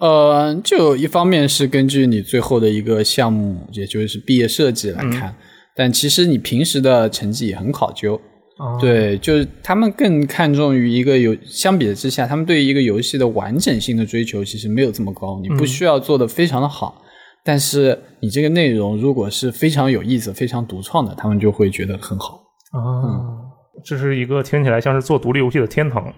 呃，就一方面是根据你最后的一个项目，也就是毕业设计来看，但其实你平时的成绩也很考究。哦对，就是他们更看重于一个游，相比之下，他们对于一个游戏的完整性的追求其实没有这么高。你不需要做的非常的好，但是你这个内容如果是非常有意思、非常独创的，他们就会觉得很好。哦，这是一个听起来像是做独立游戏的天堂。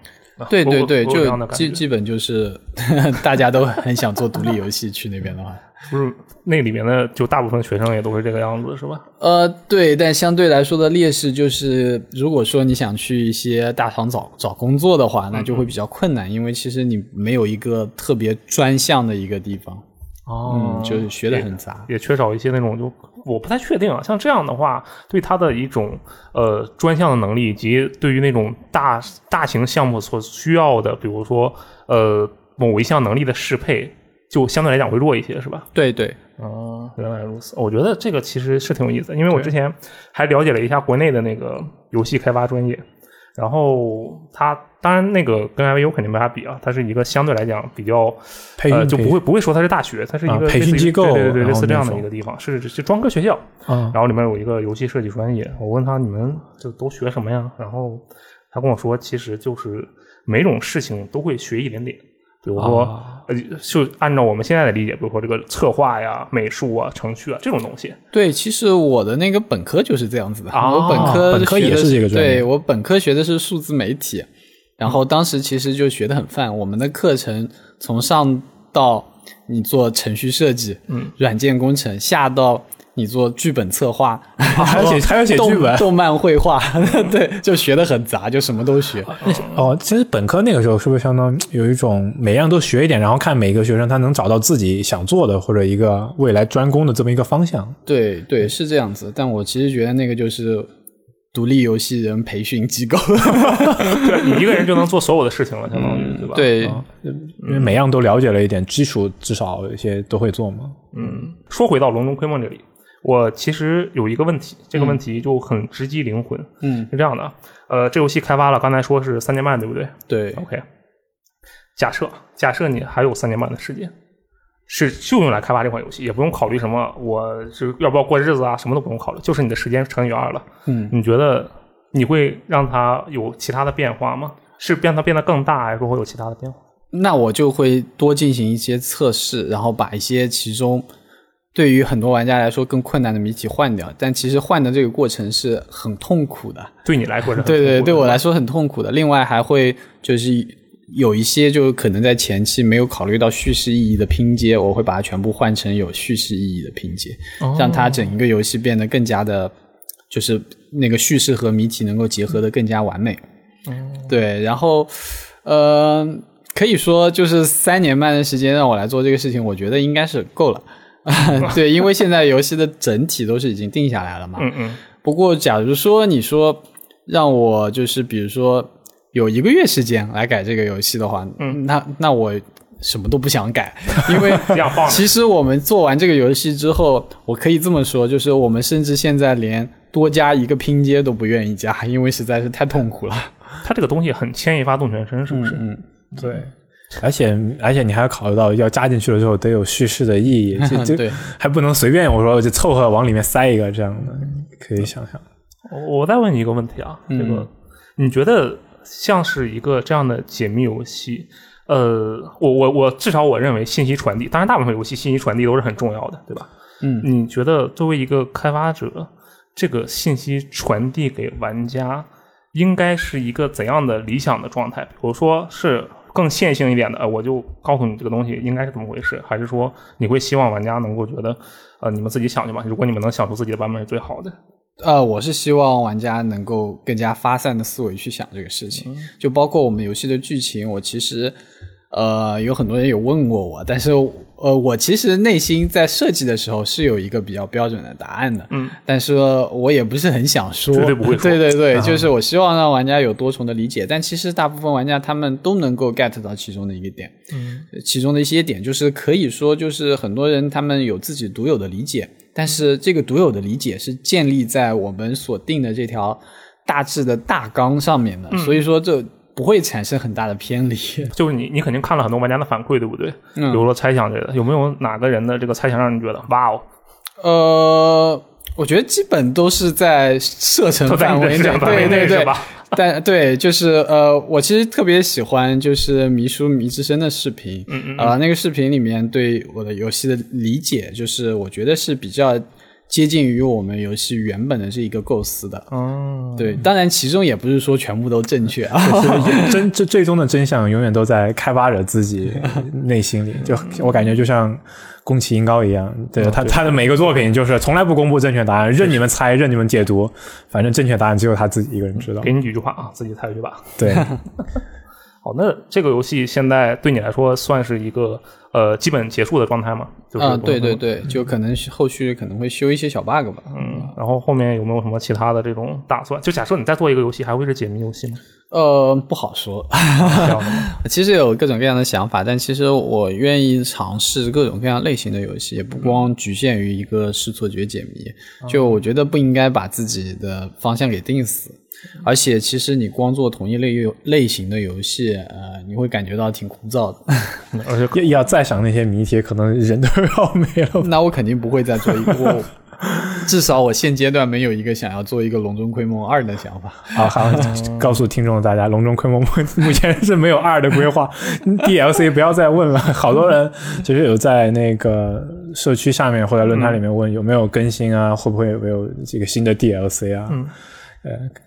对对对，就基基本就是 *laughs* 大家都很想做独立游戏，去那边的话。不是那里面的就大部分学生也都是这个样子，是吧？呃，对，但相对来说的劣势就是，如果说你想去一些大厂找找工作的话，那就会比较困难，因为其实你没有一个特别专项的一个地方，哦嗯，就是学的很杂。也缺少一些那种就我不太确定啊。像这样的话，对他的一种呃专项的能力，以及对于那种大大型项目所需要的，比如说呃某一项能力的适配，就相对来讲会弱一些，是吧？对对，哦，原来如此。我觉得这个其实是挺有意思的，因为我之前还了解了一下国内的那个游戏开发专业，然后它当然那个跟 IVU 肯定没法比啊，它是一个相对来讲比较呃就不会不会说它是大学，它是一啊个培训机构对对对类似这样的一个地方，是是专科学校，啊然后里面有一个游戏设计专业，我问他你们就都学什么呀？然后他跟我说，其实就是每种事情都会学一点点，比如说、啊呃，就按照我们现在的理解，比如说这个策划呀、美术啊、程序啊这种东西，对，其实我的那个本科就是这样子的。啊我本科本科也是这个专业对我本科学的是数字媒体，然后当时其实就学的很泛。我们的课程从上到你做程序设计，嗯，软件工程，下到你做剧本策划，*laughs* 还要写还要写剧本动动漫绘画，*laughs* 对，就学的很杂，就什么都学。哦，其实本科那个时候是不是相当于有一种每样都学一点，然后看每个学生他能找到自己想做的或者一个未来专攻的这么一个方向？对对，是这样子。但我其实觉得那个就是独立游戏人培训机构。*laughs* 对你一个人就能做所有的事情了，相当于、对吧？对，因为每样都了解了一点，基础至少有一些都会做嘛。嗯，说回到龙中窥梦这里，我其实有一个问题，这个问题就很直击灵魂。嗯，是这样的，呃，这游戏开发了，刚才说是三年半，对不对对，？OK，假设假设你还有三年半的时间，是就用来开发这款游戏，也不用考虑什么我是要不要过日子啊，什么都不用考虑，就是你的时间乘以二了。嗯，你觉得你会让它有其他的变化吗？是让它变得更大，还是说会有其他的变化？那我就会多进行一些测试，然后把一些其中对于很多玩家来说更困难的谜题换掉。但其实换的这个过程是很痛苦的，对你来说是很对对，痛苦的对我来说很痛苦的。另外还会就是有一些就可能在前期没有考虑到叙事意义的拼接，我会把它全部换成有叙事意义的拼接，让它整一个游戏变得更加的，就是那个叙事和谜题能够结合的更加完美。对，然后呃，可以说就是三年半的时间让我来做这个事情，我觉得应该是够了。*laughs* 对，因为现在游戏的整体都是已经定下来了嘛。嗯嗯不过，假如说你说让我就是比如说有一个月时间来改这个游戏的话，嗯，那那我什么都不想改，因为 *laughs* 其实我们做完这个游戏之后，我可以这么说，就是我们甚至现在连多加一个拼接都不愿意加，因为实在是太痛苦了。*laughs* 它这个东西很牵一发动全身，是不是？嗯，对，而且而且你还要考虑到要加进去了之后得有叙事的意义，就 *laughs* 就对还不能随便我说我就凑合往里面塞一个这样的，可以想想。我我再问你一个问题啊，这个你觉得像是一个这样的解密游戏？呃，我我我至少我认为信息传递，当然大部分游戏信息传递都是很重要的，对吧？嗯，你觉得作为一个开发者，这个信息传递给玩家应该是一个怎样的理想的状态？比如说是更线性一点的，呃，我就告诉你这个东西应该是怎么回事，还是说你会希望玩家能够觉得，呃，你们自己想去吧，如果你们能想出自己的版本是最好的。呃，我是希望玩家能够更加发散的思维去想这个事情，就包括我们游戏的剧情，我其实呃有很多人有问过我，但是呃我其实内心在设计的时候是有一个比较标准的答案的，嗯，但是我也不是很想说，绝对不会 *laughs* 说对对对，就是我希望让玩家有多重的理解，但其实大部分玩家他们都能够 get 到其中的一个点，嗯，其中的一些点就是可以说就是很多人他们有自己独有的理解，但是这个独有的理解是建立在我们所定的这条大致的大纲上面的，所以说这不会产生很大的偏离。*laughs* 就是你，你肯定看了很多玩家的反馈，对不对？嗯比如说猜想这个，有没有哪个人的这个猜想让你觉得哇哦，呃，我觉得基本都是在射程范围内，视角范围对对对吧？*laughs* 但对，就是呃，我其实特别喜欢就是迷叔迷之声的视频，嗯嗯呃，那个视频里面对我的游戏的理解，就是我觉得是比较接近于我们游戏原本的这一个构思的。嗯，对，当然其中也不是说全部都正确啊。就是 *laughs* 真这最终的真相永远都在开发者自己内心里。就 *laughs* 我感觉就像宫崎英高一样，对他他的每个作品就是从来不公布正确答案，任你们猜，任你们解读，反正正确答案只有他自己一个人知道。给你几句话啊，自己猜去吧。对，*laughs* 好，那这个游戏现在对你来说算是一个呃基本结束的状态吗？就是啊，对对对，就可能后续可能会修一些小 bug 吧。嗯，然后后面有没有什么其他的这种打算？就假设你再做一个游戏，还会是解谜游戏吗？呃，不好说。*laughs* 其实有各种各样的想法，但其实我愿意尝试各种各样类型的游戏，也不光局限于一个试错觉解谜。就我觉得不应该把自己的方向给定死，而且其实你光做同一类游类型的游戏，呃，你会感觉到挺枯燥的。而且要要再想那些谜题，可能人都要没了。*laughs* 那我肯定不会再做一个，我至少我现阶段没有一个想要做一个《龙中窥梦二》的想法。好好 *laughs* 告诉听众大家，《龙中窥梦》目前是没有二的规划，DLC 不要再问了。好多人其实有在那个社区下面或者论坛里面问有没有更新啊，会不会有没有这个新的 DLC 啊？嗯，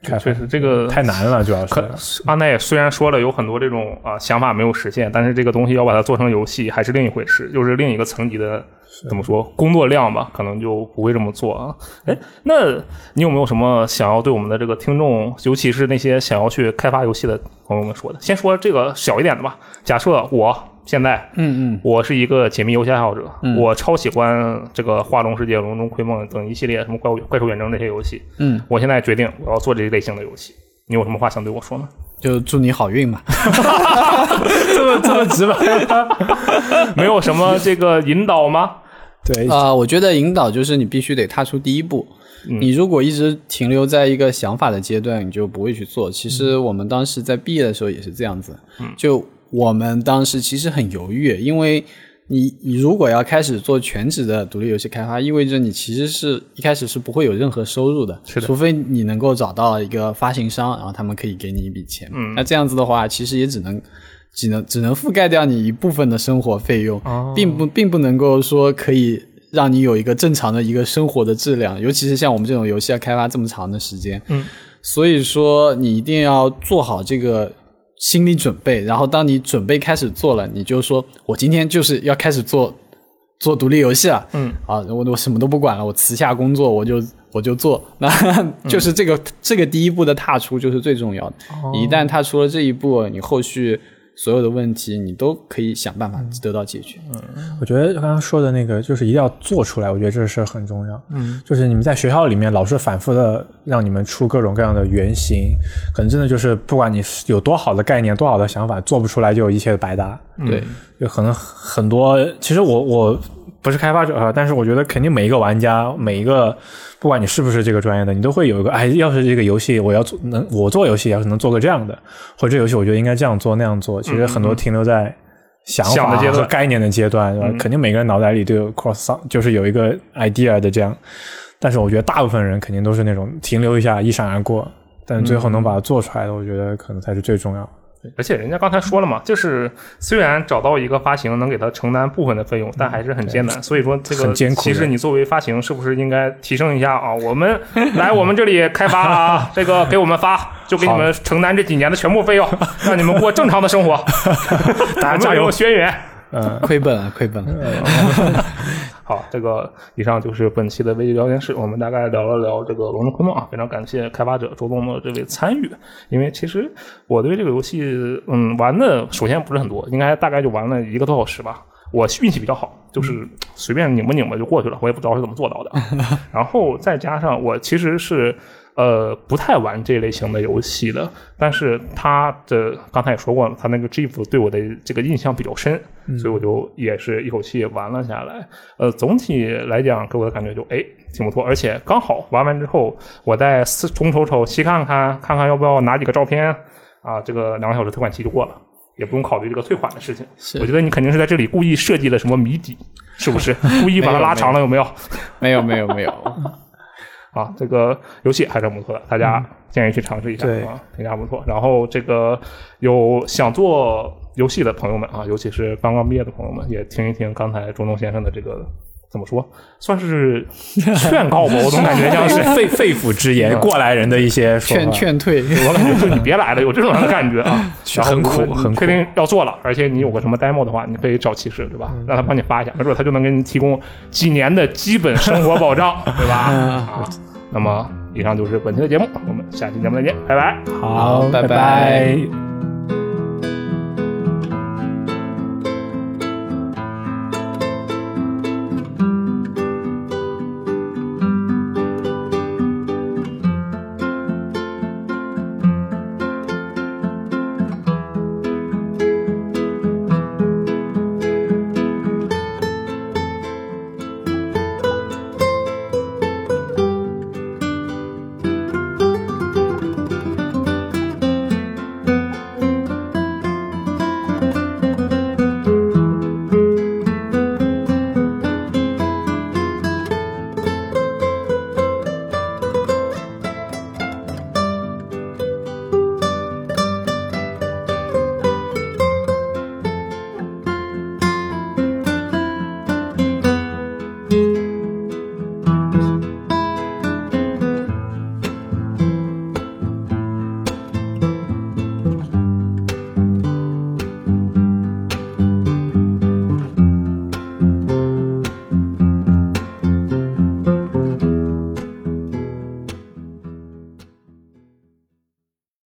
确实这个太难了，主要是可阿奈虽然说了有很多这种啊、想法没有实现，但是这个东西要把它做成游戏还是另一回事，就是另一个层级的怎么说工作量吧，可能就不会这么做啊。哎，那你有没有什么想要对我们的这个听众，尤其是那些想要去开发游戏的朋友们说的？先说这个小一点的吧。假设我现在嗯嗯，我是一个解密游戏爱好者，我超喜欢这个《画龙世界》《龙中窥梦》等一系列什么怪物怪兽远征这些游戏。嗯，我现在决定我要做这一类型的游戏。你有什么话想对我说吗？就祝你好运嘛。*laughs* 这么这么直白。*laughs* 没有什么这个引导吗？对，啊、我觉得引导就是你必须得踏出第一步。你如果一直停留在一个想法的阶段，你就不会去做。其实我们当时在毕业的时候也是这样子，就我们当时其实很犹豫，因为你你如果要开始做全职的独立游戏开发，意味着你其实是一开始是不会有任何收入的，是的除非你能够找到一个发行商，然后他们可以给你一笔钱。嗯那这样子的话，其实也只能。只能只能覆盖掉你一部分的生活费用，哦并不并不能够说可以让你有一个正常的一个生活的质量，尤其是像我们这种游戏要开发这么长的时间，嗯，所以说你一定要做好这个心理准备，然后当你准备开始做了，你就说我今天就是要开始做做独立游戏了，嗯，啊，我我什么都不管了，我辞下工作，我就我就做，那 *laughs* 就是这个、这个第一步的踏出就是最重要的，你一旦踏出了这一步，你后续。所有的问题你都可以想办法得到解决。嗯我觉得刚刚说的那个，就是一定要做出来，我觉得这个事很重要。嗯，就是你们在学校里面老是反复的让你们出各种各样的原型，可能真的就是不管你有多好的概念、多好的想法，做不出来就一切的白搭。对，就可能很多，其实我我不是开发者啊，但是我觉得肯定每一个玩家，每一个不管你是不是这个专业的，你都会有一个，哎，要是这个游戏我要做能我做游戏要是能做个这样的，或者这游戏我觉得应该这样做那样做，其实很多停留在想法和概念的阶段，对吧？肯定每个人脑袋里都有 cross，就是有一个 idea 的这样，但是我觉得大部分人肯定都是那种停留一下一闪而过，但最后能把它做出来的，我觉得可能才是最重要的。而且人家刚才说了嘛，就是虽然找到一个发行能给他承担部分的费用，但还是很艰难。所以说这个其实你作为发行，是不是应该提升一下啊？我们来我们这里开发啊，*laughs* 这个给我们发，就给你们承担这几年的全部费用，让你们过正常的生活。大家 *laughs* 加油有轩辕。嗯，亏本了，亏本了。*laughs* 好，这个以上就是本期的微机聊天室，我们大概聊了聊这个《龙之昆梦》啊，非常感谢开发者周东的这位参与，因为其实我对这个游戏，嗯，玩的首先不是很多，应该大概就玩了一个多小时吧。我运气比较好，就是随便拧吧拧吧就过去了，我也不知道是怎么做到的。*laughs* 然后再加上我其实是呃不太玩这类型的游戏的，但是他的刚才也说过了，他那个 GIF 对我的这个印象比较深，所以我就也是一口气玩了下来。呃，总体来讲给我的感觉就哎挺不错，而且刚好玩完之后，我再四东瞅瞅西看看，看看要不要拿几个照片啊，这个两个小时退款期就过了。也不用考虑这个退款的事情，我觉得你肯定是在这里故意设计了什么谜底，是不是？*laughs* 故意把它拉长了，有没有？没有，没有，没有。啊，这个游戏还是很不错的，大家建议去尝试一下、对啊，评价不错。然后这个有想做游戏的朋友们啊，尤其是刚刚毕业的朋友们，也听一听刚才中东先生的这个怎么说，算是劝告吧，我总感觉像是肺 *laughs* 肺腑之言，过来人的一些劝劝退。我感觉就你别来了，有这种感觉啊，*laughs* 很苦很苦确定要做了，而且你有个什么 demo 的话，你可以找骑士，对吧？让他帮你发一下，没准他就能给你提供几年的基本生活保障，*laughs* 对吧？啊，那么以上就是本期的节目，我们下期节目再见，拜拜。好，拜拜